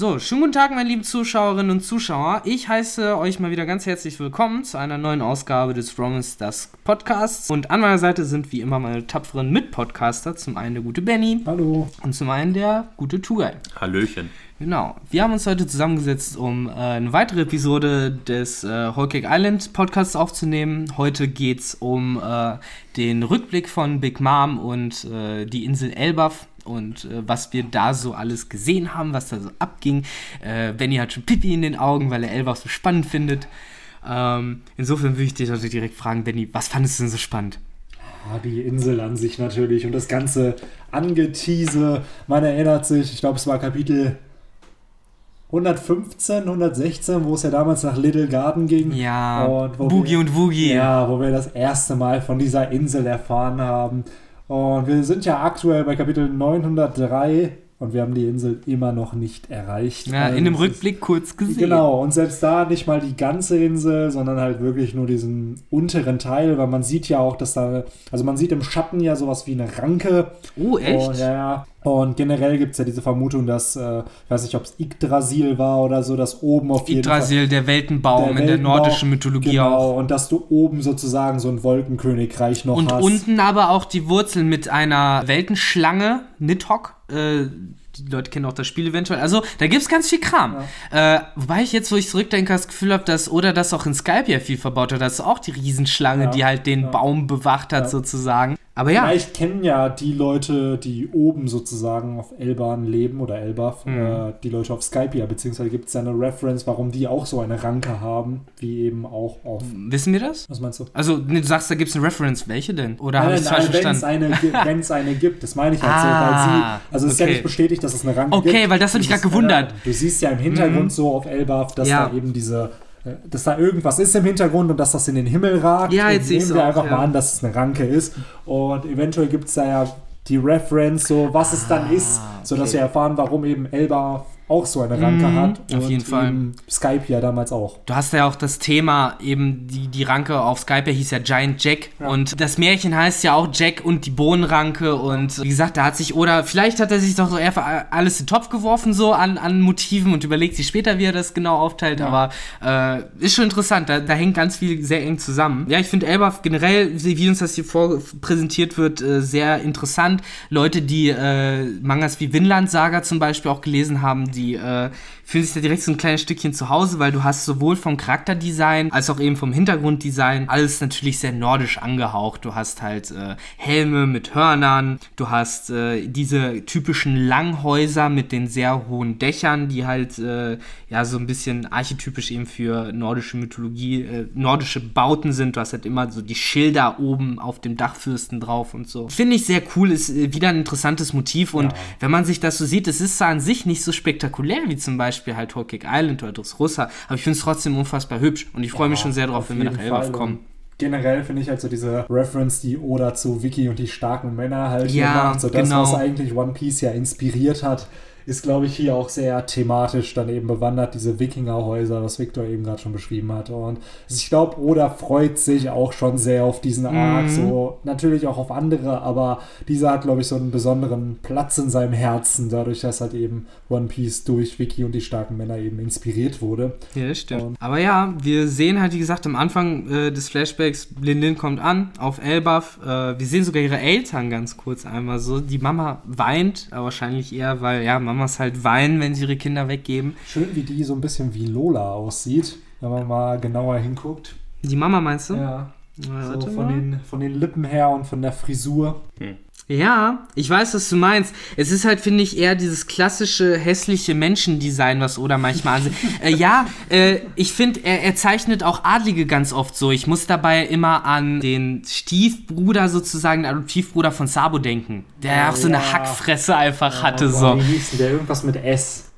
So, schönen guten Tag, meine lieben Zuschauerinnen und Zuschauer. Ich heiße euch mal wieder ganz herzlich willkommen zu einer neuen Ausgabe des Romans Dusk Podcasts. Und an meiner Seite sind wie immer meine tapferen Mitpodcaster. Zum einen der gute Benny. Hallo. Und zum einen der gute Tugay. Hallöchen. Genau. Wir haben uns heute zusammengesetzt, um äh, eine weitere Episode des äh, Whole Cake Island Podcasts aufzunehmen. Heute geht es um äh, den Rückblick von Big Mom und äh, die Insel Elbaf und äh, was wir da so alles gesehen haben, was da so abging. Äh, Benny hat schon Pipi in den Augen, weil er Elbaf so spannend findet. Ähm, insofern würde ich dich also direkt fragen, Benny, was fandest du denn so spannend? Ja, die Insel an sich natürlich und das ganze Angetease. Man erinnert sich, ich glaube, es war Kapitel 115, 116, wo es ja damals nach Little Garden ging. Ja, und Boogie wir, und Woogie. Ja, wo wir das erste Mal von dieser Insel erfahren haben. Und wir sind ja aktuell bei Kapitel 903 und wir haben die Insel immer noch nicht erreicht. Ja, in dem Rückblick kurz gesehen. Genau, und selbst da nicht mal die ganze Insel, sondern halt wirklich nur diesen unteren Teil, weil man sieht ja auch, dass da, also man sieht im Schatten ja sowas wie eine Ranke. Oh, echt? Und, ja, und generell gibt es ja diese Vermutung, dass, äh, ich weiß nicht, ob es Yggdrasil war oder so, dass oben auf jeden Yggdrasil, Fall... der Weltenbaum der in der Weltenbaum, nordischen Mythologie genau, auch. und dass du oben sozusagen so ein Wolkenkönigreich noch Und hast. unten aber auch die Wurzeln mit einer Weltenschlange, Nidhogg. Äh, die Leute kennen auch das Spiel eventuell. Also, da gibt es ganz viel Kram. Äh, wobei ich jetzt, wo ich zurückdenke, das Gefühl habe, dass oder das auch in Skype ja viel verbaut hat, dass auch die Riesenschlange, Ja, die halt den ja. Baum bewacht hat, Ja. sozusagen. Aber ja. Vielleicht kennen ja die Leute, die oben sozusagen auf Elban leben oder Elbaf, Mhm. äh, die Leute auf Skype ja, beziehungsweise gibt es ja eine Reference, warum die auch so eine Ranke haben, wie eben auch auf. Wissen wir das? Was meinst du? Also, du sagst, da gibt es eine Reference. Welche denn? Oder habe ich falsch wenn es verstanden? eine, gibt, das meine ich halt Ah, so, weil sie, also es ist ja okay. nicht bestätigt, dass es eine Ranke gibt. Okay, weil das hat mich ist gerade gewundert. eine- Du siehst ja im Hintergrund Mhm. so auf Elbaf, dass Ja. da eben diese, äh, dass da irgendwas ist im Hintergrund und dass das in den Himmel ragt. Ja, jetzt nehmen wir auch, einfach ja. mal an, dass es eine Ranke ist. Und eventuell gibt es da ja die Reference, so was es dann ist, sodass Ah, okay. wir erfahren, warum eben Elba auch so eine Ranke Mhm, hat. auf jeden Fall. Skype ja damals auch. Du hast ja auch das Thema, eben die, die Ranke auf Skype der hieß ja Giant Jack. Ja. Und das Märchen heißt ja auch Jack und die Bohnenranke. Und wie gesagt, da hat sich, oder vielleicht hat er sich doch so einfach alles in den Topf geworfen, so an, an Motiven und überlegt sich später, wie er das genau aufteilt. Ja. Aber äh, ist schon interessant, da, da hängt ganz viel sehr eng zusammen. Ja, ich finde Elbaf generell, wie wie uns das hier vor präsentiert wird, äh, sehr interessant. Leute, die äh, Mangas wie Vinland Saga zum Beispiel auch gelesen haben, die äh, fühlen sich da direkt so ein kleines Stückchen zu Hause, weil du hast sowohl vom Charakterdesign als auch eben vom Hintergrunddesign alles natürlich sehr nordisch angehaucht. Du hast halt äh, Helme mit Hörnern, du hast äh, diese typischen Langhäuser mit den sehr hohen Dächern, die halt äh, ja so ein bisschen archetypisch eben für nordische Mythologie, äh, nordische Bauten sind. Du hast halt immer so die Schilder oben auf dem Dachfürsten drauf und so. Finde ich sehr cool, ist äh, wieder ein interessantes Motiv und Ja. wenn man sich das so sieht, es ist zwar an sich nicht so spektakulär wie zum Beispiel halt Torquay Island oder Dressrosa, aber ich finde es trotzdem unfassbar hübsch und ich freue mich Ja, schon sehr drauf, auf wenn wir nach Elbaf kommen. Generell finde ich halt so diese Reference, die Oda zu Vicky und die starken Männer halt Ja, macht, so das, genau. was eigentlich One Piece ja inspiriert hat, ist, glaube ich, hier auch sehr thematisch dann eben bewandert, diese Wikingerhäuser, was Victor eben gerade schon beschrieben hat. Und ich glaube, Oda freut sich auch schon sehr auf diesen Arc, Mhm. so natürlich auch auf andere, aber dieser hat, glaube ich, so einen besonderen Platz in seinem Herzen, dadurch, dass halt eben One Piece durch Vicky und die starken Männer eben inspiriert wurde. Ja, das stimmt. Und- Aber ja, wir sehen halt, wie gesagt, am Anfang äh, des Flashbacks, Lin Lin kommt an auf Elbaf. Äh, wir sehen sogar ihre Eltern ganz kurz einmal so. Die Mama weint, aber wahrscheinlich eher, weil ja, Mamas halt weinen, wenn sie ihre Kinder weggeben. Schön, wie die so ein bisschen wie Lola aussieht, wenn man mal genauer hinguckt. Die Mama meinst du? Ja, Na, so von den, von den Lippen her und von der Frisur. Ja, ich weiß, was du meinst. Es ist halt, finde ich, eher dieses klassische hässliche Menschendesign, was Oda manchmal ansieht. äh, ja, äh, ich finde, er, er zeichnet auch Adlige ganz oft so. Ich muss dabei immer an den Stiefbruder sozusagen, den Adoptivbruder von Sabo denken, der ja auch so eine Ja. Hackfresse einfach hatte Oh, so. Wie hieß der? Irgendwas mit S.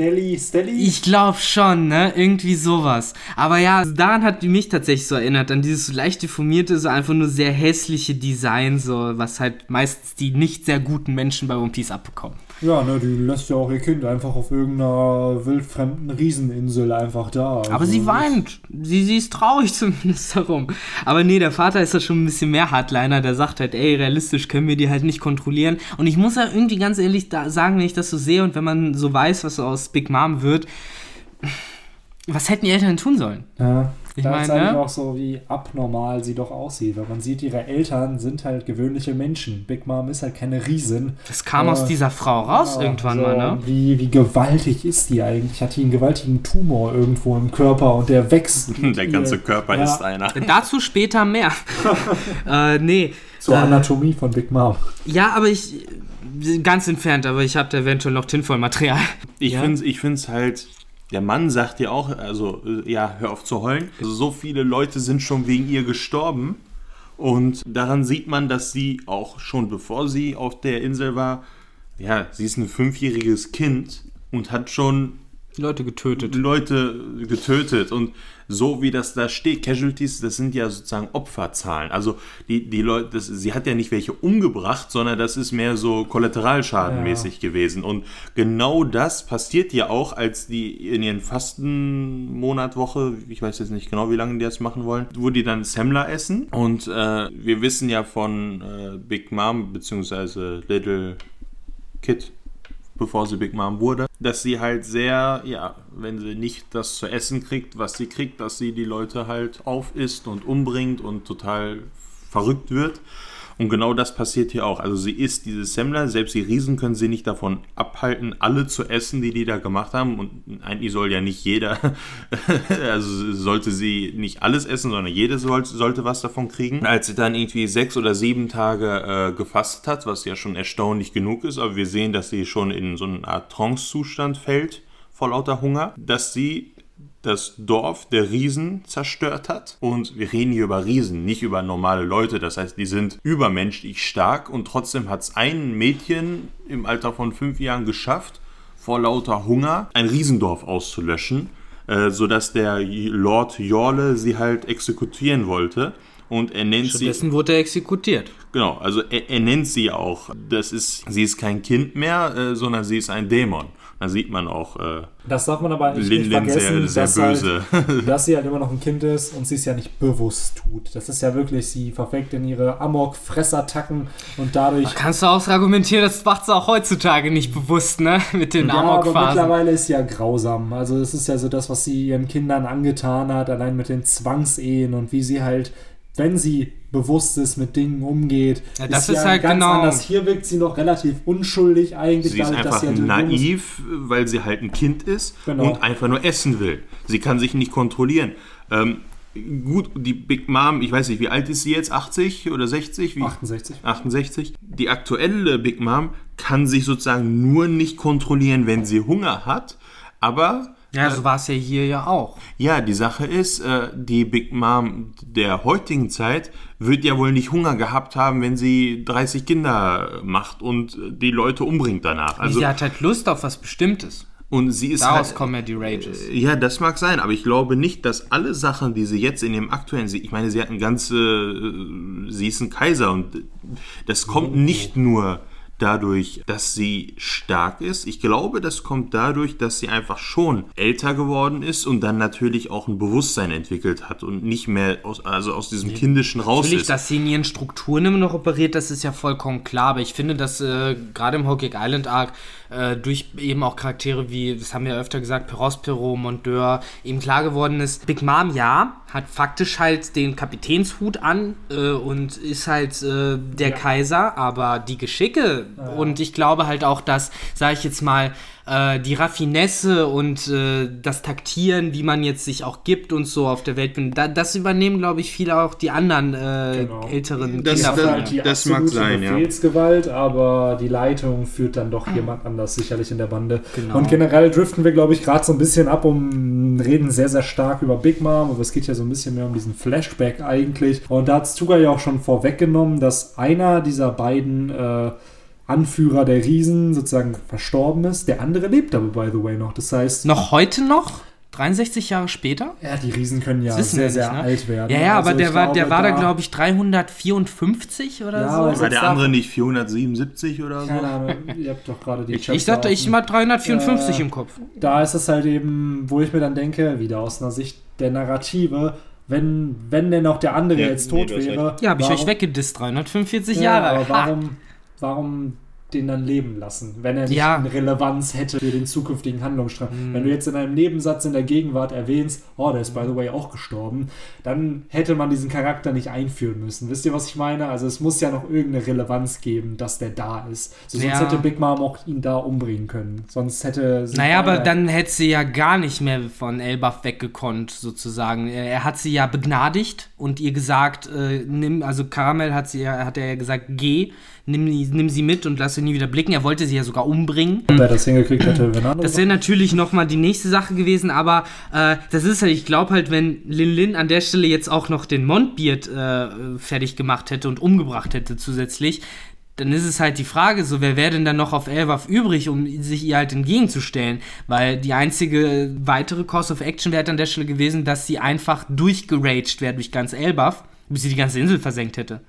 Stelly, Stelly? Ich glaube schon, ne? Irgendwie sowas. Aber ja, daran hat mich tatsächlich so erinnert, an dieses leicht deformierte, so einfach nur sehr hässliche Design, so, was halt meistens die nicht sehr guten Menschen bei One Piece abbekommen. Ja, ne, die lässt ja auch ihr Kind einfach auf irgendeiner wildfremden Rieseninsel einfach da. Also Aber sie weint. Sie, sie ist traurig zumindest darum. Aber nee, der Vater ist da schon ein bisschen mehr Hardliner. Der sagt halt, ey, realistisch können wir die halt nicht kontrollieren. Und ich muss ja irgendwie ganz ehrlich da sagen, wenn ich das so sehe und wenn man so weiß, was so aus Big Mom wird, was hätten die Eltern tun sollen? Ja. Ich da meine, ist eigentlich ne? auch so, wie abnormal sie doch aussieht. Weil man sieht, ihre Eltern sind halt gewöhnliche Menschen. Big Mom ist halt keine Riesin. Das kam aus Äh, dieser Frau raus Ja, irgendwann so, mal, ne? Wie, wie gewaltig ist die eigentlich? Hat die einen gewaltigen Tumor irgendwo im Körper und der wächst. Der ihr. ganze Körper Ja. ist einer. Dazu später mehr. äh, nee. Zur Äh, Anatomie von Big Mom. Ja, aber ich. Ganz entfernt, aber ich habe da eventuell noch Tinfoil-Material. Ich Ja. finde ich find's halt, der Mann sagt ja auch, also äh, ja, hör auf zu heulen. Also, so viele Leute sind schon wegen ihr gestorben. Und daran sieht man, dass sie auch schon bevor sie auf der Insel war, ja, sie ist ein fünfjähriges Kind und hat schon Leute getötet. Leute getötet und so wie das da steht, Casualties, das sind ja sozusagen Opferzahlen. Also die, die Leute, das, sie hat ja nicht welche umgebracht, sondern das ist mehr so kollateralschadenmäßig gewesen. Und genau das passiert ja auch, als die in ihren Fastenmonatwoche, ich weiß jetzt nicht genau, wie lange die das machen wollen, wo die dann Semmler essen. Und äh, wir wissen ja von äh, Big Mom beziehungsweise Little Kid, bevor sie Big Mom wurde, dass sie halt sehr, ja, wenn sie nicht das zu essen kriegt, was sie kriegt, dass sie die Leute halt aufisst und umbringt und total verrückt wird. Und genau das passiert hier auch. Also sie isst diese Semmler, selbst die Riesen können sie nicht davon abhalten, alle zu essen, die die da gemacht haben. Und eigentlich soll ja nicht jeder, also sollte sie nicht alles essen, sondern jeder soll, sollte was davon kriegen. Als sie dann irgendwie sechs oder sieben Tage äh, gefastet hat, was ja schon erstaunlich genug ist, aber wir sehen, dass sie schon in so eine Art Trance-Zustand fällt, vor lauter Hunger, dass sie das Dorf der Riesen zerstört hat. Und wir reden hier über Riesen, nicht über normale Leute. Das heißt, die sind übermenschlich stark und trotzdem hat es ein Mädchen im Alter von fünf Jahren geschafft, vor lauter Hunger ein Riesendorf auszulöschen, äh, sodass der Lord Jorle sie halt exekutieren wollte. Und er nennt sie. Stattdessen wurde er exekutiert. Genau, also er, er nennt sie auch. Das ist, sie ist kein Kind mehr, äh, sondern sie ist ein Dämon. Da sieht man auch äh, Das darf man aber nicht, Lin nicht vergessen, sehr, sehr dass, böse. Halt, dass sie halt immer noch ein Kind ist und sie es ja nicht bewusst tut. Das ist ja wirklich, sie verfeckt in ihre Amok-Fressattacken und dadurch. Kannst du auch argumentieren, das macht sie auch heutzutage nicht bewusst, ne? Mit den Ja, aber Amok-Phasen. mittlerweile ist sie ja grausam. Also es ist ja so das, was sie ihren Kindern angetan hat, allein mit den Zwangsehen und wie sie halt, wenn sie bewusst ist, mit Dingen umgeht. Ja, das ist halt ganz genau- anders. Hier wirkt sie noch relativ unschuldig eigentlich. Sie ist dadurch, dass einfach sie halt ist. naiv, weil sie halt ein Kind ist Genau. und einfach nur essen will. Sie kann sich nicht kontrollieren. Ähm, gut, die Big Mom, ich weiß nicht, wie alt ist sie jetzt? 80 oder 60? Wie? 68. 68. Die aktuelle Big Mom kann sich sozusagen nur nicht kontrollieren, wenn sie Hunger hat. Aber Ja, so war es ja hier ja auch. ja, die Sache ist, äh, die Big Mom der heutigen Zeit wird ja wohl nicht Hunger gehabt haben, wenn sie 30 Kinder macht und äh, die Leute umbringt danach. Also sie hat halt Lust auf was Bestimmtes. und sie ist Daraus halt, kommen ja die Rages. ja, das mag sein, aber ich glaube nicht, dass alle Sachen, die sie jetzt in dem aktuellen, ich meine, sie hat ein ganze, äh, sie ist ein Kaiser und äh, das kommt nicht nur dadurch, dass sie stark ist. Ich glaube, das kommt dadurch, dass sie einfach schon älter geworden ist und dann natürlich auch ein Bewusstsein entwickelt hat und nicht mehr aus, also aus diesem kindischen raus Natürlich, ist. dass sie in ihren Strukturen immer noch operiert, das ist ja vollkommen klar. Aber ich finde, dass äh, gerade im Hawkeye Island Arc äh, durch eben auch Charaktere wie, das haben wir ja öfter gesagt, Perospero, Mondeur, eben klar geworden ist, Big Mom, ja, hat faktisch halt den Kapitänshut an äh, und ist halt äh, der Kaiser, aber die Geschicke. Und ich glaube halt auch, dass, sage ich jetzt mal, äh, die Raffinesse und äh, das Taktieren, wie man jetzt sich auch gibt und so auf der Welt, da, das übernehmen, glaube ich, viele auch die anderen äh, Genau. älteren Das- Kinder Das, halt die das mag absolute sein, ja. Befehlsgewalt, aber die Leitung führt dann doch jemand anders sicherlich in der Bande. Genau. Und generell driften wir, glaube ich, gerade so ein bisschen ab um reden sehr, sehr stark über Big Mom, aber es geht ja so ein bisschen mehr um diesen Flashback eigentlich. Und da hat Stuga ja auch schon vorweggenommen, dass einer dieser beiden äh, Anführer der Riesen sozusagen verstorben ist. Der andere lebt aber, by the way, noch. Das heißt, Noch heute noch? 63 Jahre später? Ja, die Riesen können ja sehr, wir sehr nicht, ne? alt werden. Ja, ja, aber Also der ich war, der war da, glaube ich, 354 oder Ja, so. aber War der andere nicht 477 oder so? Keine Ahnung, ihr habt doch gerade die ich, ich dachte, ich mal 354 Äh, im Kopf. Da ist es halt eben, wo ich mir dann denke, wieder aus einer Sicht der Narrative, wenn, wenn denn auch der andere Ja, jetzt nee, tot wäre. Ja, habe ich warum- euch weggedisst, 345 Ja, Jahre. aber Ha. Warum, den dann leben lassen, wenn er nicht Ja. eine Relevanz hätte für den zukünftigen Handlungsstrang. Hm. Wenn du jetzt in einem Nebensatz in der Gegenwart erwähnst, oh, der ist by the way auch gestorben, dann hätte man diesen Charakter nicht einführen müssen. Wisst ihr, was ich meine? Also es muss ja noch irgendeine Relevanz geben, dass der da ist. So, sonst Ja. hätte Big Mom auch ihn da umbringen können. Sonst hätte sie Naja, aber dann hätte sie ja gar nicht mehr von Elbaf weggekonnt, sozusagen. Er hat sie ja begnadigt und ihr gesagt, äh, nimm, also Karamell hat sie ja, hat er ja gesagt, geh, nimm, nimm sie mit und lass sie nie wieder blicken. Er wollte sie ja sogar umbringen. Wer das hingekriegt hätte, wenn andere Das wäre natürlich nochmal die nächste Sache gewesen, aber äh, das ist halt, ich glaube halt, wenn Lin Lin an der Stelle jetzt auch noch den Montbeard äh, fertig gemacht hätte und umgebracht hätte zusätzlich, dann ist es halt die Frage, so wer wäre denn dann noch auf Elbaf übrig, um sich ihr halt entgegenzustellen? Weil die einzige weitere Course of Action wäre halt an der Stelle gewesen, dass sie einfach durchgeraged wäre durch ganz Elbaf, bis sie die ganze Insel versenkt hätte.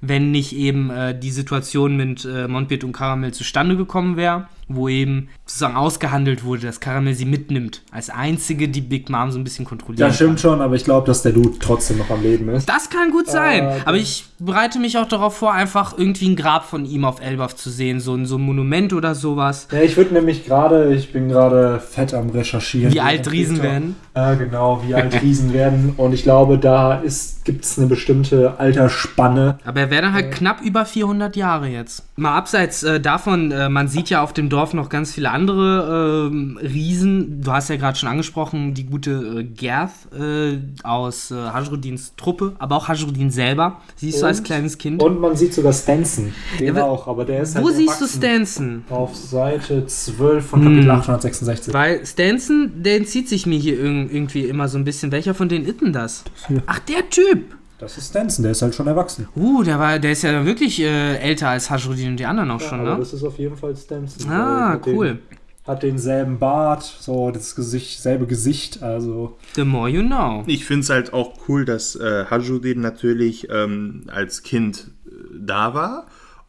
Wenn nicht eben äh, die Situation mit äh, Montbeard und Karamell zustande gekommen wäre, wo eben sozusagen ausgehandelt wurde, dass Karamell sie mitnimmt. Als einzige, die Big Mom so ein bisschen kontrolliert. Ja, stimmt schon, aber ich glaube, dass der Dude trotzdem noch am Leben ist. Das kann gut sein. Äh, aber ich bereite mich auch darauf vor, einfach irgendwie ein Grab von ihm auf Elbaf zu sehen. So, ein- so ein Monument oder sowas. Ja, ich würde nämlich gerade, ich bin gerade fett am Recherchieren. Wie alt Riesen werden. Äh, genau, wie alt Riesen werden. Und ich glaube, da gibt es eine bestimmte Altersspanne. Aber er wäre dann halt knapp über 400 Jahre jetzt. Mal abseits äh, davon, äh, man sieht ja auf dem Dorf noch ganz viele andere ähm, Riesen. Du hast ja gerade schon angesprochen, die gute äh, Gerth äh, aus äh, Hajruddins Truppe, aber auch Hajruddin selber. Siehst du als Und- kleines Kind. Und man sieht sogar Stanson. Den Ja, auch, aber der ist Wo halt siehst du. Stanson? Auf Seite 12 von Kapitel Hm. 866. Weil Stanson, der entzieht sich mir hier irg- irgendwie immer so ein bisschen. Welcher von denen ist denn das? hier. Ach, der Typ! Das ist Stanson, der ist halt schon erwachsen. Uh, der, war, der ist ja wirklich äh, älter als Hajruddin und die anderen auch schon, aber ne? das ist auf jeden Fall Stanson. Ah, Hat den- cool. Hat denselben Bart, so das Gesicht, selbe Gesicht, also. The more you know. Ich finde es halt auch cool, dass äh, Hajuddin natürlich ähm, als Kind äh, da war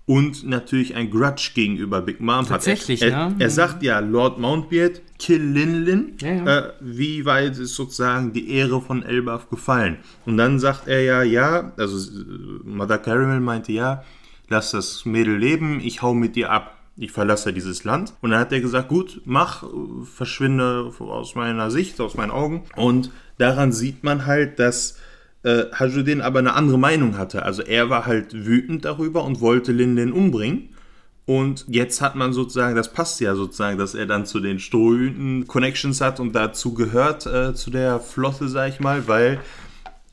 und natürlich ein Grudge gegenüber Big Mom Tatsächlich, hat. Er, er, ne? er sagt ja, Lord Mountbeard, kill Lin Lin. Ja, ja. Äh, wie weit ist sozusagen die Ehre von Elbaf gefallen? Und dann sagt er ja, ja, also äh, Mother Caramel meinte ja, lass das Mädel leben, ich hau mit dir ab. Ich verlasse dieses Land. Und dann hat er gesagt, gut, mach, verschwinde aus meiner Sicht, aus meinen Augen. Und daran sieht man halt, dass äh, Hajuddin aber eine andere Meinung hatte. Also er war halt wütend darüber und wollte Lin Lin umbringen. Und jetzt hat man sozusagen, das passt ja sozusagen, dass er dann zu den Strohhüten Connections hat und dazu gehört, äh, zu der Flotte, sag ich mal, weil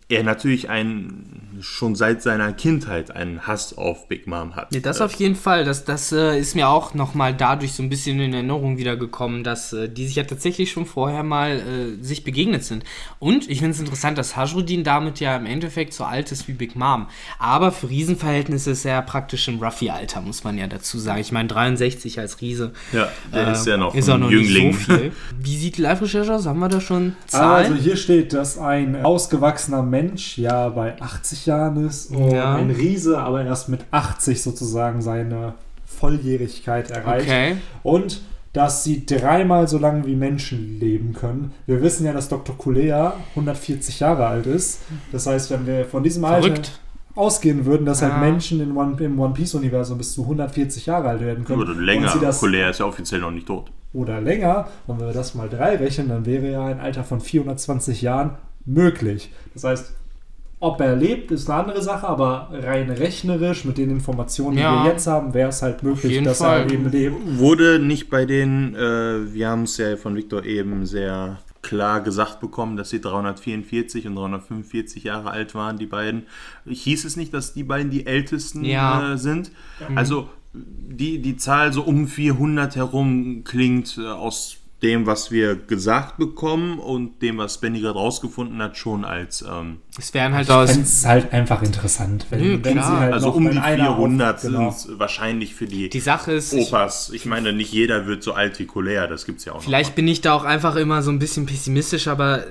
er natürlich einen, schon seit seiner Kindheit einen Hass auf Big Mom hat. Ja, das Äh, auf jeden Fall. Das, das äh, ist mir auch nochmal dadurch so ein bisschen in Erinnerung wiedergekommen, dass äh, die sich ja tatsächlich schon vorher mal äh, sich begegnet sind. Und ich finde es interessant, dass Hajruddin damit ja im Endeffekt so alt ist wie Big Mom. Aber für Riesenverhältnisse ist er ja praktisch im Ruffy-Alter, muss man ja dazu sagen. Ich meine, 63 als Riese. Ja, der ist ja noch ist ein noch Jüngling. nicht so viel. Wie sieht die Live-Recherche aus? Haben wir da schon Zahlen? Also hier steht, dass ein ausgewachsener Mensch ja bei 80 Jahren ist und Ja. ein Riese aber erst mit 80 sozusagen seine Volljährigkeit erreicht. okay. Und dass sie dreimal so lange wie Menschen leben können. Wir wissen ja, dass Dr. Kulea 140 Jahre alt ist. Das heißt, wenn wir von diesem Alter Verrückt. ausgehen würden, dass Ja. halt Menschen in One, im One Piece-Universum bis zu 140 Jahre alt werden können. Oder länger. das, Colère ist ja offiziell noch nicht tot. oder länger, und wenn wir das mal drei rechnen, dann wäre ja ein Alter von 420 Jahren möglich. Das heißt, ob er lebt, ist eine andere Sache, aber rein rechnerisch mit den Informationen, Ja. die wir jetzt haben, wäre es halt möglich, jeden dass Fall. er eben lebt. Wurde nicht bei den, äh, wir haben es ja von Victor eben sehr klar gesagt bekommen, dass sie 344 und 345 Jahre alt waren, die beiden. Hieß es nicht, dass die beiden die ältesten Ja. äh, sind? Also die, die Zahl so um 400 herum klingt äh, aus dem, was wir gesagt bekommen und dem, was Benny gerade rausgefunden hat, schon als. Ähm, es wären halt Ich aus. es halt einfach interessant, wenn, Nö, wenn halt also um die einer 400 auf, genau. sind es wahrscheinlich für die, Die Sache ist, Opas. Ich meine, nicht jeder wird so alt wie Colère, das gibt's ja auch vielleicht bin ich da auch einfach immer so ein bisschen pessimistisch, aber äh,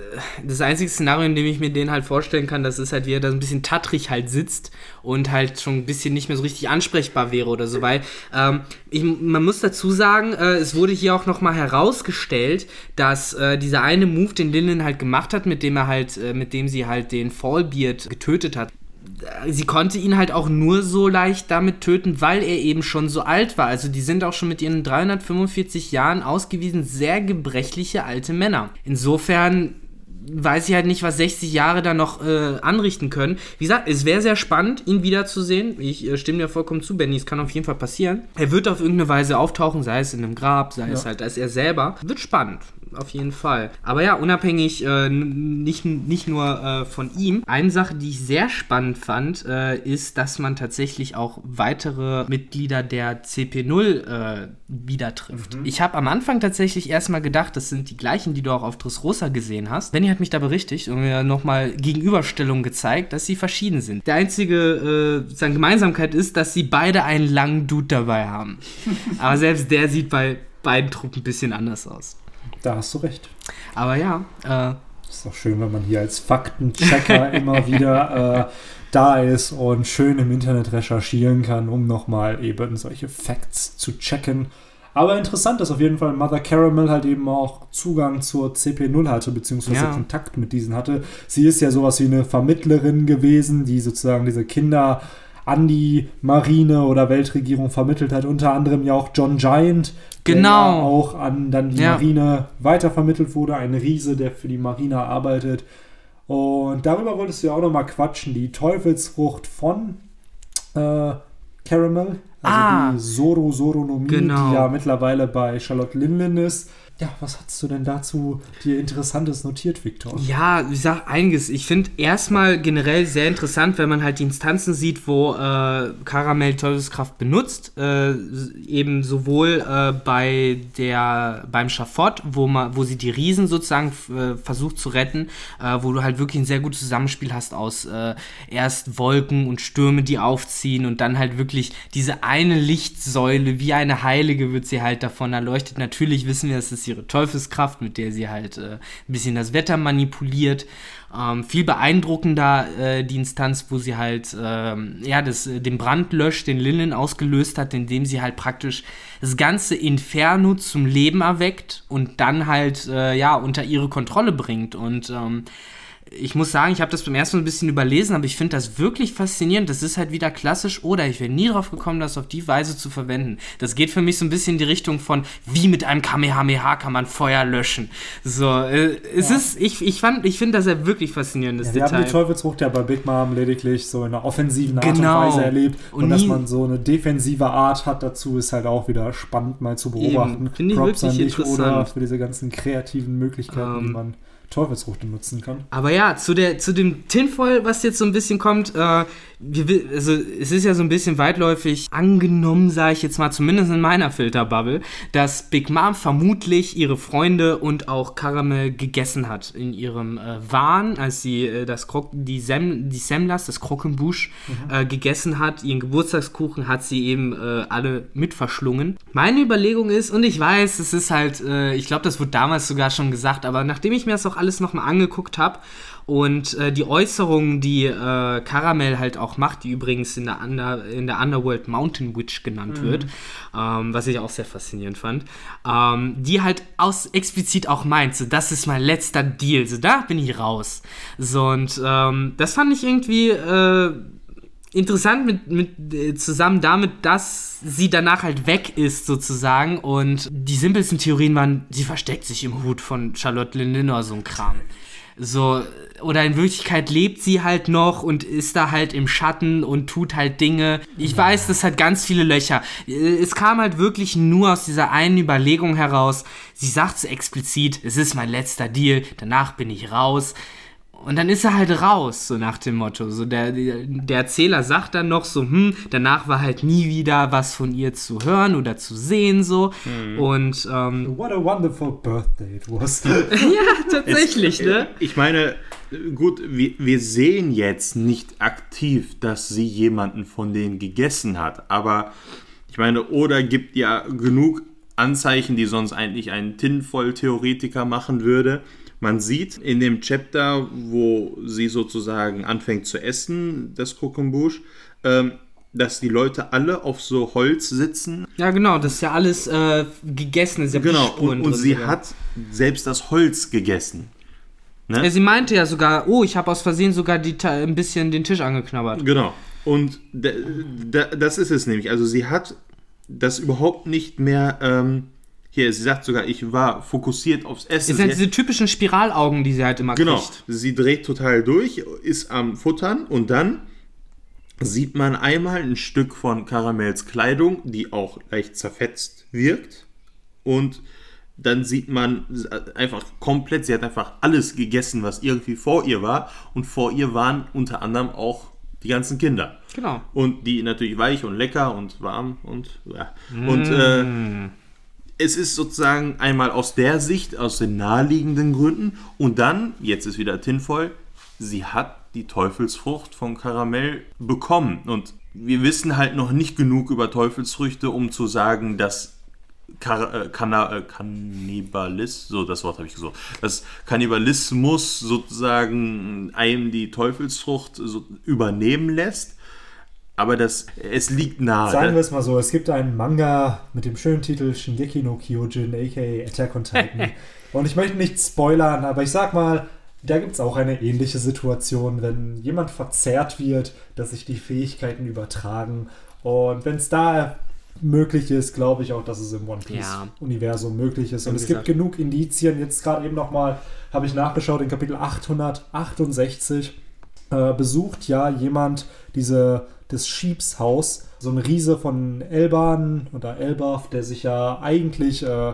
das einzige Szenario, in dem ich mir den halt vorstellen kann, das ist halt, wie er da so ein bisschen tattrig halt sitzt und halt schon ein bisschen nicht mehr so richtig ansprechbar wäre oder so, weil ähm, ich, man muss dazu sagen, äh, es wurde hier auch nochmal herausgestellt, dass äh, dieser eine Move, den Linden halt gemacht hat, mit dem er halt, äh, mit dem sie halt den Fallbeard getötet hat, sie konnte ihn halt auch nur so leicht damit töten, weil er eben schon so alt war. Also die sind auch schon mit ihren 345 Jahren ausgewiesen sehr gebrechliche alte Männer. Insofern weiß ich halt nicht, was 60 Jahre da noch äh, anrichten können. Wie gesagt, es wäre sehr spannend, ihn wiederzusehen. Ich äh, stimme dir vollkommen zu, Benny. Es kann auf jeden Fall passieren. Er wird auf irgendeine Weise auftauchen, sei es in einem Grab, sei es halt als er selber. Wird spannend. Auf jeden Fall. Aber ja, unabhängig äh, nicht, nicht nur äh, von ihm. Eine Sache, die ich sehr spannend fand, äh, ist, dass man tatsächlich auch weitere Mitglieder der CP0 äh, wieder trifft. Ich habe am Anfang tatsächlich erstmal gedacht, das sind die gleichen, die du auch auf Dressrosa gesehen hast. Benny hat mich da berichtigt und mir nochmal Gegenüberstellungen gezeigt, dass sie verschieden sind. Der einzige äh, Gemeinsamkeit ist, dass sie beide einen langen Dude dabei haben. Aber selbst der sieht bei beiden Truppen ein bisschen anders aus. Da hast du recht. Aber ja, äh, Ist doch schön, wenn man hier als Faktenchecker immer wieder äh, da ist und schön im Internet recherchieren kann, um nochmal eben solche Facts zu checken. Aber interessant ist auf jeden Fall, Mother Caramel halt eben auch Zugang zur CP0 hatte, beziehungsweise Ja. Kontakt mit diesen hatte. Sie ist ja sowas wie eine Vermittlerin gewesen, die sozusagen diese Kinder an die Marine oder Weltregierung vermittelt hat. Unter anderem ja auch John Giant, der Genau. ja auch an dann die Ja. Marine weitervermittelt wurde. Ein Riese, der für die Marine arbeitet. Und darüber wolltest du ja auch nochmal quatschen. Die Teufelsfrucht von äh, Caramel. Also Ah. die Soro-Soronomie, Genau. die ja mittlerweile bei Charlotte Linlin ist. Ja, was hast du denn dazu dir Interessantes notiert, Victor? Ja, ich sag einiges. Ich finde erstmal generell sehr interessant, wenn man halt die Instanzen sieht, wo äh, Karamell Teufelskraft benutzt. Äh, eben sowohl äh, bei der beim Schafott, wo man, wo sie die Riesen sozusagen äh, versucht zu retten, äh, wo du halt wirklich ein sehr gutes Zusammenspiel hast aus äh, erst Wolken und Stürme, die aufziehen und dann halt wirklich diese eine Lichtsäule, wie eine Heilige wird sie halt davon erleuchtet. Natürlich wissen wir, es ist ihre Teufelskraft, mit der sie halt äh, ein bisschen das Wetter manipuliert. Ähm, viel beeindruckender äh, die Instanz, wo sie halt ähm, ja, das, äh, den Brand löscht, den Linnen ausgelöst hat, indem sie halt praktisch das ganze Inferno zum Leben erweckt und dann halt äh, ja unter ihre Kontrolle bringt. Und ähm, ich muss sagen, ich habe das beim ersten Mal ein bisschen überlesen, aber ich finde das wirklich faszinierend. Das ist halt wieder klassisch oder ich wäre nie drauf gekommen, das auf die Weise zu verwenden. Das geht für mich so ein bisschen in die Richtung von, wie mit einem Kamehameha kann man Feuer löschen. So, äh, es ist, ich, ich fand, ich finde das ja wirklich faszinierendes Ja, wir haben die Detail. Teufelsfrucht ja bei Big Mom lediglich so in einer offensiven Art Genau. und Weise erlebt. Und, Und dass man so eine defensive Art hat dazu, ist halt auch wieder spannend mal zu beobachten. Finde ich Props wirklich an dich, Oder interessant. für diese ganzen kreativen Möglichkeiten, Ähm, die man Teufelsfrucht nutzen kann. Aber ja, zu, der, zu dem Tinfoil, was jetzt so ein bisschen kommt, äh, wir, also es ist ja so ein bisschen weitläufig angenommen, sage ich jetzt mal, zumindest in meiner Filterbubble, dass Big Mom vermutlich ihre Freunde und auch Karamell gegessen hat in ihrem äh, Wahn, als sie äh, das Krok die, Sem die Semlas, das Krockenbusch, äh, gegessen hat. Ihren Geburtstagskuchen hat sie eben äh, alle mit verschlungen. Meine Überlegung ist, und ich weiß, es ist halt, äh, ich glaube, das wurde damals sogar schon gesagt, aber nachdem ich mir das auch alles nochmal angeguckt habe und äh, die Äußerungen, die äh, Karamell halt auch macht, die übrigens in der, Under in der Underworld Mountain Witch genannt wird, ähm, was ich auch sehr faszinierend fand, ähm, die halt aus explizit auch meint, so das ist mein letzter Deal, so da bin ich raus. So und ähm, das fand ich irgendwie äh, interessant mit, mit äh, zusammen damit, dass sie danach halt weg ist sozusagen und die simpelsten Theorien waren, sie versteckt sich im Hut von Charlotte Linden oder so ein Kram. So, oder in Wirklichkeit lebt sie halt noch und ist da halt im Schatten und tut halt Dinge. Ich weiß, das hat ganz viele Löcher. Es kam halt wirklich nur aus dieser einen Überlegung heraus. Sie sagt es explizit, es ist mein letzter Deal, danach bin ich raus. Und dann ist er halt raus, so nach dem Motto. So der, der Erzähler sagt dann noch so, hm, danach war halt nie wieder was von ihr zu hören oder zu sehen, so. Mhm. Und ähm, What a wonderful birthday it was. ja, tatsächlich, Es- ne? Ich meine, gut, wir, wir sehen jetzt nicht aktiv, dass sie jemanden von denen gegessen hat, aber ich meine, Oda gibt ja genug Anzeichen, die sonst eigentlich ein Tinfoil-Theoretiker machen würde. Man sieht in dem Chapter, wo sie sozusagen anfängt zu essen, das Krokombusch, ähm, dass die Leute alle auf so Holz sitzen Ja, genau, das ist ja alles äh, gegessen, ist ja Genau, und, und sie sogar. hat selbst das Holz gegessen. Ne? Ja, sie meinte ja sogar, oh, ich habe aus Versehen sogar die, ein bisschen den Tisch angeknabbert. Genau. Und da, da, das ist es nämlich. Also sie hat das überhaupt nicht mehr. Ähm, hier, sie sagt sogar, ich war fokussiert aufs Essen. Es sind diese typischen Spiralaugen, die sie halt immer genau. kriegt. Sie dreht total durch, ist am Futtern und dann sieht man einmal ein Stück von Karamells Kleidung, die auch leicht zerfetzt wirkt. Und dann sieht man einfach komplett, sie hat einfach alles gegessen, was irgendwie vor ihr war. Und vor ihr waren unter anderem auch die ganzen Kinder. Genau. Und die natürlich weich und lecker und warm und ja. Und äh, es ist sozusagen einmal aus der Sicht, aus den naheliegenden Gründen und dann, jetzt ist wieder Tinfoil, sie hat die Teufelsfrucht von Karamell bekommen. Und wir wissen halt noch nicht genug über Teufelsfrüchte, um zu sagen, dass Kar äh, Kanna äh, Kannibalismus, so das Wort habe ich gesucht, dass Kannibalismus sozusagen einem die Teufelsfrucht so übernehmen lässt. Aber das, es liegt nahe. Sagen wir es mal so, es gibt einen Manga mit dem schönen Titel Shingeki no Kyojin, aka Attack on Titan. Und ich möchte nicht spoilern, aber ich sag mal, da gibt es auch eine ähnliche Situation, wenn jemand verzerrt wird, dass sich die Fähigkeiten übertragen. Und wenn es da möglich ist, glaube ich auch, dass es im One Ja. Piece-Universum möglich ist. Und Wie es gibt genug Indizien. Jetzt gerade eben nochmal habe ich nachgeschaut, in Kapitel 868 äh, besucht ja jemand diese, das Sheeps Haus, so ein Riese von Elban oder Elbaf, der sich ja eigentlich äh,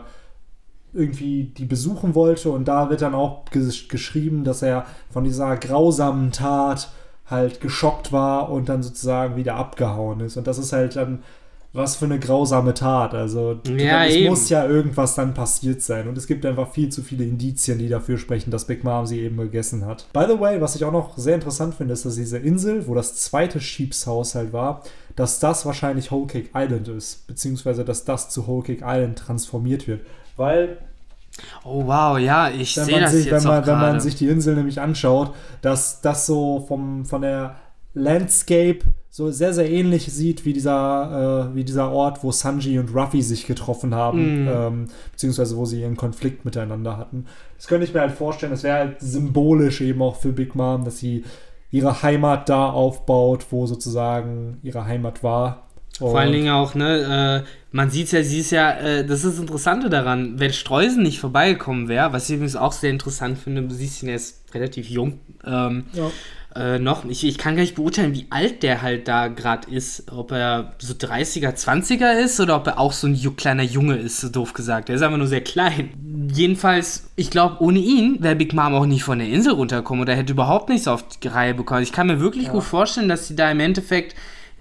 irgendwie die besuchen wollte. Und da wird dann auch ges geschrieben, dass er von dieser grausamen Tat halt geschockt war und dann sozusagen wieder abgehauen ist. Und das ist halt dann was für eine grausame Tat. Also Ja, es eben. muss ja irgendwas dann passiert sein. Und es gibt einfach viel zu viele Indizien, die dafür sprechen, dass Big Mom sie eben gegessen hat. By the way, was ich auch noch sehr interessant finde, ist, dass diese Insel, wo das zweite Sheeps Haus halt war, dass das wahrscheinlich Whole Cake Island ist. Beziehungsweise, dass das zu Whole Cake Island transformiert wird. Weil Oh wow, ja, ich wenn sehe man, das sich, jetzt wenn, man, wenn man sich die Insel nämlich anschaut, dass das so vom, von der Landscape so sehr, sehr ähnlich sieht wie dieser, äh, wie dieser Ort, wo Sanji und Ruffy sich getroffen haben, Mhm. ähm, beziehungsweise wo sie ihren Konflikt miteinander hatten. Das könnte ich mir halt vorstellen, das wäre halt symbolisch eben auch für Big Mom, dass sie ihre Heimat da aufbaut, wo sozusagen ihre Heimat war. Vor allen Und- Dingen auch, ne, äh, man sieht ja, sie ist ja, äh, das ist das Interessante daran, wenn Streusen nicht vorbeigekommen wäre, was ich übrigens auch sehr interessant finde, du siehst ihn erst relativ jung, ähm, Ja. Äh, noch, ich, ich kann gar nicht beurteilen, wie alt der halt da gerade ist, ob er so 30er, 20er ist oder ob er auch so ein kleiner Junge ist, so doof gesagt, der ist einfach nur sehr klein. Jedenfalls, ich glaube, ohne ihn wäre Big Mom auch nicht von der Insel runtergekommen oder hätte überhaupt nichts auf die Reihe bekommen. Ich kann mir wirklich gut vorstellen, dass sie da im Endeffekt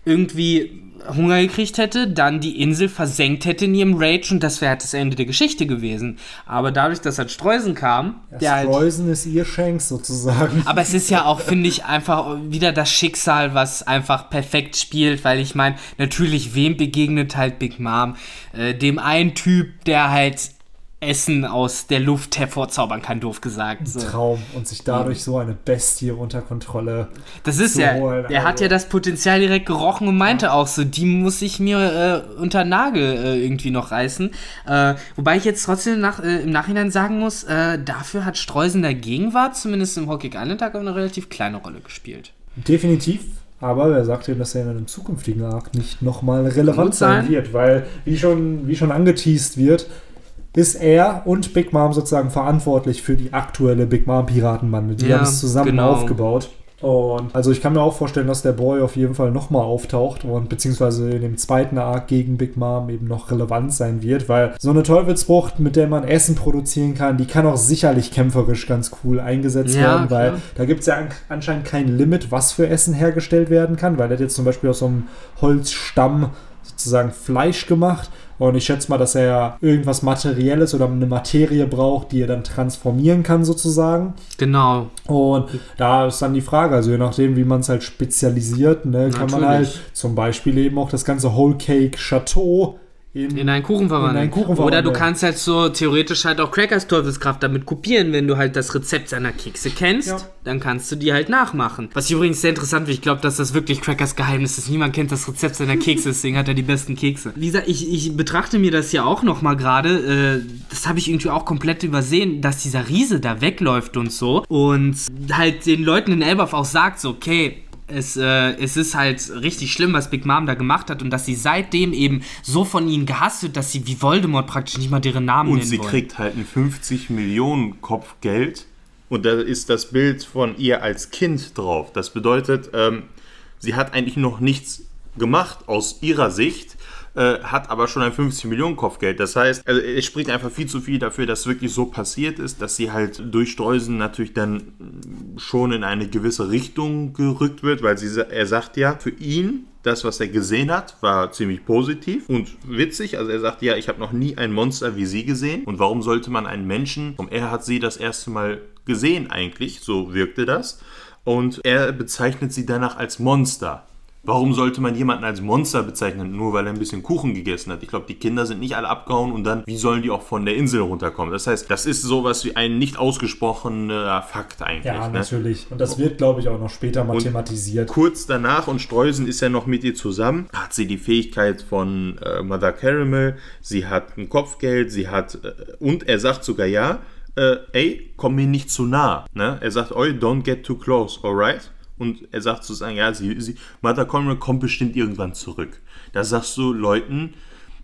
irgendwie Hunger gekriegt hätte, dann die Insel versenkt hätte in ihrem Rage und das wäre halt das Ende der Geschichte gewesen. Aber dadurch, dass halt Streusen kam, der halt Streusen ist ihr Shanks sozusagen. aber es ist ja auch, finde ich, einfach wieder das Schicksal, was einfach perfekt spielt, weil ich meine, natürlich, wem begegnet halt Big Mom? Äh, dem einen Typ, der halt Essen aus der Luft hervorzaubern kann, doof gesagt. So. Traum und sich dadurch so eine Bestie unter Kontrolle. Das ist zu ja, holen, hat also. ja das Potenzial direkt gerochen und meinte auch so, die muss ich mir äh, unter Nagel äh, irgendwie noch reißen. Äh, wobei ich jetzt trotzdem nach, äh, im Nachhinein sagen muss, äh, dafür hat Streusen der Gegenwart, zumindest im Hockey Island Tag, eine relativ kleine Rolle gespielt. Definitiv. Aber wer sagt denn, dass er in einem zukünftigen Arc nicht nochmal relevant sein sein. wird? Weil, wie schon, wie schon angeteased wird, ist er und Big Mom sozusagen verantwortlich für die aktuelle Big Mom Piratenbande. Die Ja, haben es zusammen genau. aufgebaut. Und also ich kann mir auch vorstellen, dass der Boy auf jeden Fall nochmal auftaucht und beziehungsweise in dem zweiten Arc gegen Big Mom eben noch relevant sein wird, weil so eine Teufelsfrucht, mit der man Essen produzieren kann, die kann auch sicherlich kämpferisch ganz cool eingesetzt Ja, werden, weil klar. da gibt es ja an, anscheinend kein Limit, was für Essen hergestellt werden kann, weil er hat jetzt zum Beispiel aus so einem Holzstamm sozusagen Fleisch gemacht. Und ich schätze mal, dass er irgendwas Materielles oder eine Materie braucht, die er dann transformieren kann, sozusagen. Genau. Und da ist dann die Frage, also je nachdem, wie man es halt spezialisiert, ne, kann man halt Natürlich. zum Beispiel eben auch das ganze Whole Cake Chateau in, In einen Kuchen verwandeln. Oder du kannst halt so theoretisch halt auch Crackers Teufelskraft damit kopieren, wenn du halt das Rezept seiner Kekse kennst, Ja. dann kannst du die halt nachmachen. Was ich übrigens sehr interessant finde, ich glaube, dass das wirklich Crackers Geheimnis ist. Niemand kennt das Rezept seiner Kekse, deswegen hat er die besten Kekse. Wie gesagt, ich, ich betrachte mir das ja auch nochmal gerade, äh, das habe ich irgendwie auch komplett übersehen, dass dieser Riese da wegläuft und so und halt den Leuten in Elbaf auch sagt, so, okay, es, äh, es ist halt richtig schlimm, was Big Mom da gemacht hat und dass sie seitdem eben so von ihnen gehasst wird, dass sie wie Voldemort praktisch nicht mal deren Namen Und nennen sie wollen. kriegt halt ein 50 Millionen Kopfgeld und da ist das Bild von ihr als Kind drauf. Das bedeutet, ähm, sie hat eigentlich noch nichts gemacht aus ihrer Sicht, äh, hat aber schon ein 50 Millionen Kopfgeld. Das heißt, also es spricht einfach viel zu viel dafür, dass wirklich so passiert ist, dass sie halt durch Streusen natürlich dann schon in eine gewisse Richtung gerückt wird, weil sie, er sagt ja, für ihn das, was er gesehen hat, war ziemlich positiv und witzig. Also er sagt, ja, ich habe noch nie ein Monster wie sie gesehen. Und warum sollte man einen Menschen, er hat sie das erste Mal gesehen eigentlich, so wirkte das. Und er bezeichnet sie danach als Monster. Warum sollte man jemanden als Monster bezeichnen, nur weil er ein bisschen Kuchen gegessen hat? Ich glaube, die Kinder sind nicht alle abgehauen und dann, wie sollen die auch von der Insel runterkommen? Das heißt, das ist sowas wie ein nicht ausgesprochener Fakt eigentlich. Ja, ne? natürlich. Und das wird, glaube ich, auch noch später mal thematisiert. Kurz danach, und Streusen ist ja noch mit ihr zusammen, hat sie die Fähigkeit von äh, Mother Caramel, sie hat ein Kopfgeld, sie hat, äh, und er sagt sogar ja, äh, ey, komm mir nicht zu nah. Ne? Er sagt, oi, don't get too close, alright? Und er sagt sozusagen, ja, sie, sie, Mother Caramel kommt bestimmt irgendwann zurück. Da sagst du Leuten,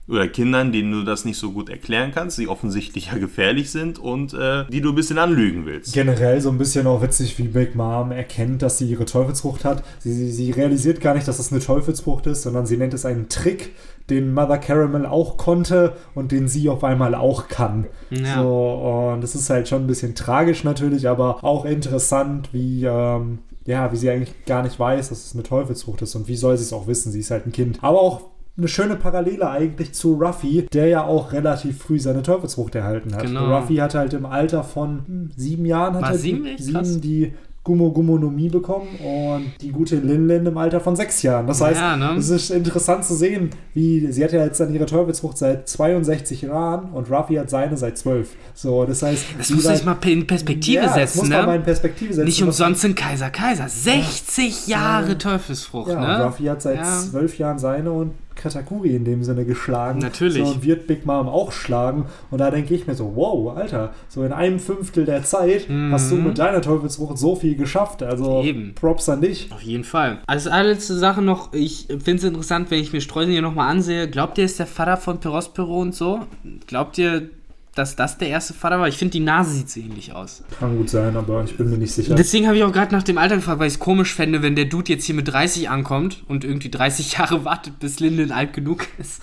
oder Kindern, denen du das nicht so gut erklären kannst, die offensichtlich ja gefährlich sind und äh, die du ein bisschen anlügen willst. Generell so ein bisschen auch witzig, wie Big Mom erkennt, dass sie ihre Teufelsfrucht hat. Sie, sie, sie realisiert gar nicht, dass das eine Teufelsfrucht ist, sondern sie nennt es einen Trick, den Mother Caramel auch konnte und den sie auf einmal auch kann. Ja. So, und das ist halt schon ein bisschen tragisch natürlich, aber auch interessant, wie, ähm, ja, wie sie eigentlich gar nicht weiß, dass es eine Teufelsfrucht ist und wie soll sie es auch wissen? Sie ist halt ein Kind. Aber auch eine schöne Parallele eigentlich zu Ruffy, der ja auch relativ früh seine Teufelsfrucht erhalten hat. Genau. Ruffy hatte halt im Alter von hm, sieben Jahren hat War er die, sieben die Gummo Gummonomie bekommen und die gute Lin Lin im Alter von sechs Jahren. Das heißt, Ja, ne? es ist interessant zu sehen, wie sie hat ja jetzt dann ihre Teufelsfrucht seit 62 Jahren und Ruffy hat seine seit 12. So, das heißt, Das muss ich mal in Perspektive ja, setzen, muss man mal ne? in Perspektive setzen. Nicht umsonst sind Kaiser Kaiser. 60 Jahre Teufelsfrucht, Ja, ne? und Ruffy hat seit Ja. zwölf Jahren seine und Katakuri in dem Sinne geschlagen. Natürlich. So, wird Big Mom auch schlagen. Und da denke ich mir so, wow, Alter, so in einem Fünftel der Zeit hast du mit deiner Teufelsfrucht so viel geschafft. Also Mhm. Eben. Props an dich. Auf jeden Fall. Als allerletzte Sache noch, ich finde es interessant, wenn ich mir Streusen hier nochmal ansehe. Glaubt ihr, ist der Vater von Perospero und so? Glaubt ihr, dass das der erste Vater war? Ich finde, die Nase sieht so ähnlich aus. Kann gut sein, aber ich bin mir nicht sicher. Deswegen habe ich auch gerade nach dem Alter gefragt, weil ich es komisch fände, wenn der Dude jetzt hier mit 30 ankommt und irgendwie 30 Jahre wartet, bis Linden alt genug ist.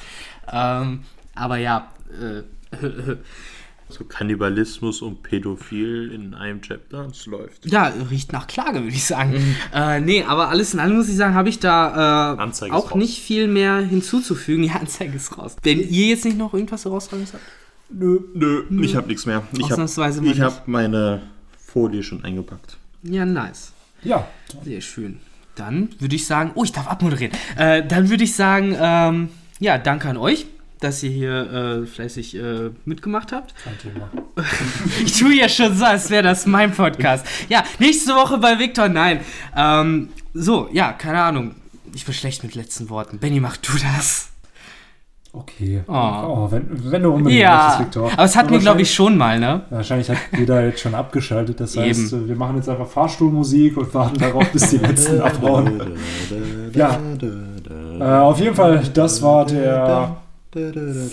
Ähm, aber ja, äh, So Kannibalismus und Pädophil in einem Chapter, es läuft. ja, riecht nach Klage, würde ich sagen. Äh, nee, aber alles in allem muss ich sagen, habe ich da äh, auch raus. nicht viel mehr hinzuzufügen. Ja, Anzeige ist raus. Wenn ihr jetzt nicht noch irgendwas herausragen habt? Nö. Nö, ich habe nichts mehr. Ich habe Ausnahmsweise mal ich hab meine Folie schon eingepackt. Ja, nice. Ja, Sehr schön. Dann würde ich sagen, oh, ich darf abmoderieren. Äh, dann würde ich sagen, ähm, ja, danke an euch, dass ihr hier äh, fleißig äh, mitgemacht habt. kein Thema. Ich tue ja schon so, als wäre das mein Podcast. Ja, nächste Woche bei Victor, nein. Ähm, so, ja, keine Ahnung. Ich bin schlecht mit letzten Worten. Benny, mach du das. Okay. Oh. Oh, wenn, wenn du unbedingt Ja, möchtest, Victor. aber es hatten wir, glaube ich, schon mal, ne? Wahrscheinlich hat jeder jetzt schon abgeschaltet. Das heißt, Eben. wir machen jetzt einfach Fahrstuhlmusik und warten darauf, bis die letzten abhauen. Ja. Äh, auf jeden Fall, das war der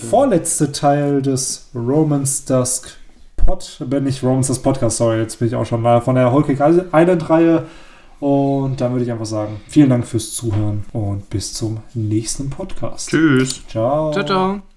vorletzte Teil des Romans Dusk Pod, bin nicht Romans Dusk Podcast, sorry, jetzt bin ich auch schon mal von der Whole Cake Island Reihe. Und dann würde ich einfach sagen, vielen Dank fürs Zuhören und bis zum nächsten Podcast. Tschüss. Ciao. Ciao, ciao.